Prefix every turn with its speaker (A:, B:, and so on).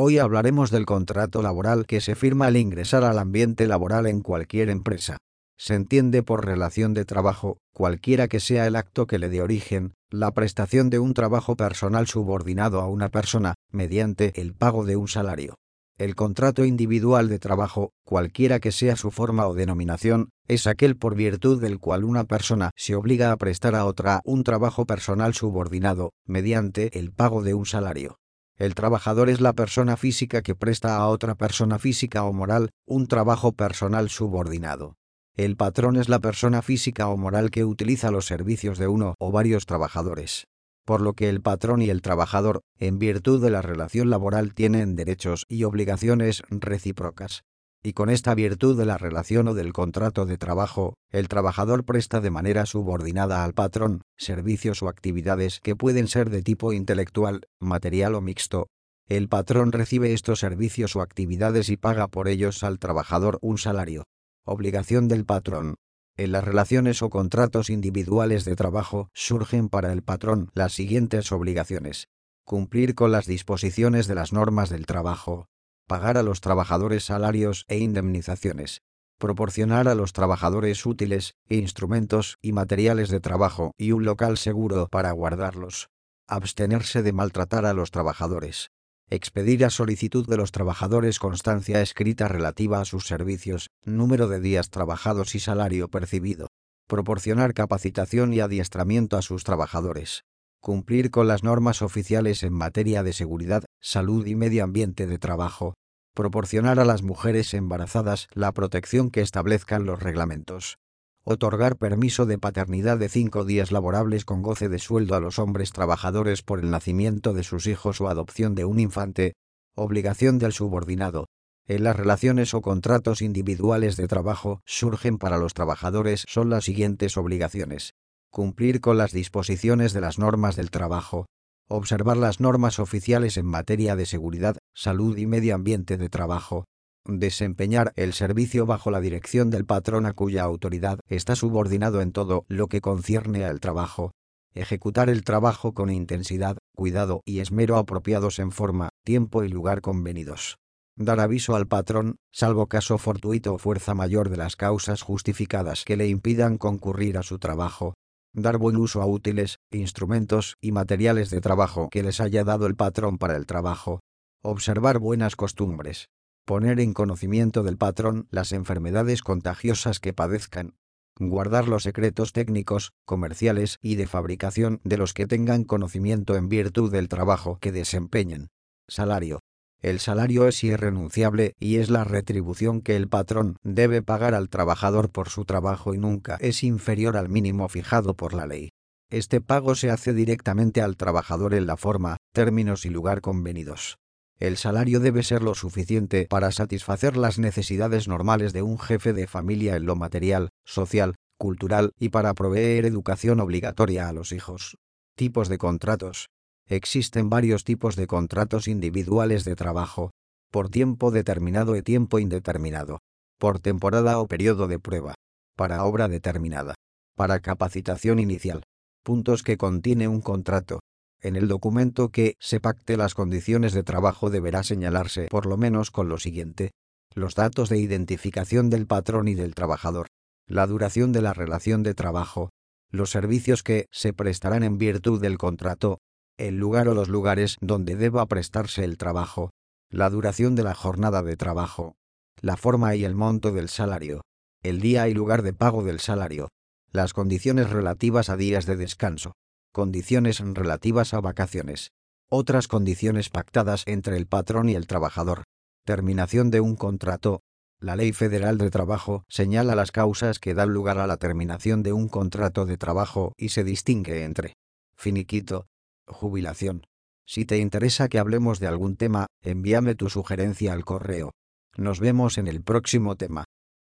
A: Hoy hablaremos del contrato laboral que se firma al ingresar al ambiente laboral en cualquier empresa. Se entiende por relación de trabajo, cualquiera que sea el acto que le dé origen, la prestación de un trabajo personal subordinado a una persona, mediante el pago de un salario. El contrato individual de trabajo, cualquiera que sea su forma o denominación, es aquel por virtud del cual una persona se obliga a prestar a otra un trabajo personal subordinado, mediante el pago de un salario. El trabajador es la persona física que presta a otra persona física o moral un trabajo personal subordinado. El patrón es la persona física o moral que utiliza los servicios de uno o varios trabajadores. Por lo que el patrón y el trabajador, en virtud de la relación laboral, tienen derechos y obligaciones recíprocas y con esta virtud de la relación o del contrato de trabajo, el trabajador presta de manera subordinada al patrón servicios o actividades que pueden ser de tipo intelectual, material o mixto. El patrón recibe estos servicios o actividades y paga por ellos al trabajador un salario. Obligación del patrón. En las relaciones o contratos individuales de trabajo surgen para el patrón las siguientes obligaciones. Cumplir con las disposiciones de las normas del trabajo, pagar a los trabajadores salarios e indemnizaciones, proporcionar a los trabajadores útiles, instrumentos y materiales de trabajo y un local seguro para guardarlos, abstenerse de maltratar a los trabajadores, expedir a solicitud de los trabajadores constancia escrita relativa a sus servicios, número de días trabajados y salario percibido, proporcionar capacitación y adiestramiento a sus trabajadores, cumplir con las normas oficiales en materia de seguridad, salud y medio ambiente de trabajo, proporcionar a las mujeres embarazadas la protección que establezcan los reglamentos, otorgar permiso de paternidad de cinco días laborables con goce de sueldo a los hombres trabajadores por el nacimiento de sus hijos o adopción de un infante, obligación del subordinado. En las relaciones o contratos individuales de trabajo surgen para los trabajadores son las siguientes obligaciones cumplir con las disposiciones de las normas del trabajo, observar las normas oficiales en materia de seguridad, salud y medio ambiente de trabajo, desempeñar el servicio bajo la dirección del patrón a cuya autoridad está subordinado en todo lo que concierne al trabajo, ejecutar el trabajo con intensidad, cuidado y esmero apropiados en forma, tiempo y lugar convenidos. Dar aviso al patrón, salvo caso fortuito o fuerza mayor de las causas justificadas que le impidan concurrir a su trabajo, dar buen uso a útiles, instrumentos y materiales de trabajo que les haya dado el patrón para el trabajo, observar buenas costumbres, poner en conocimiento del patrón las enfermedades contagiosas que padezcan, guardar los secretos técnicos, comerciales y de fabricación de los que tengan conocimiento en virtud del trabajo que desempeñen. Salario. El salario es irrenunciable y es la retribución que el patrón debe pagar al trabajador por su trabajo y nunca es inferior al mínimo fijado por la ley. Este pago se hace directamente al trabajador en la forma, términos y lugar convenidos. El salario debe ser lo suficiente para satisfacer las necesidades normales de un jefe de familia en lo material, social, cultural y para proveer educación obligatoria a los hijos. Tipos de contratos. Existen varios tipos de contratos individuales de trabajo, por tiempo determinado y tiempo indeterminado, por temporada o periodo de prueba, para obra determinada, para capacitación inicial, puntos que contiene un contrato. En el documento que se pacte las condiciones de trabajo deberá señalarse por lo menos con lo siguiente. Los datos de identificación del patrón y del trabajador. La duración de la relación de trabajo. Los servicios que se prestarán en virtud del contrato el lugar o los lugares donde deba prestarse el trabajo, la duración de la jornada de trabajo, la forma y el monto del salario, el día y lugar de pago del salario, las condiciones relativas a días de descanso, condiciones relativas a vacaciones, otras condiciones pactadas entre el patrón y el trabajador, terminación de un contrato. La Ley Federal de Trabajo señala las causas que dan lugar a la terminación de un contrato de trabajo y se distingue entre finiquito, jubilación. Si te interesa que hablemos de algún tema, envíame tu sugerencia al correo. Nos vemos en el próximo tema.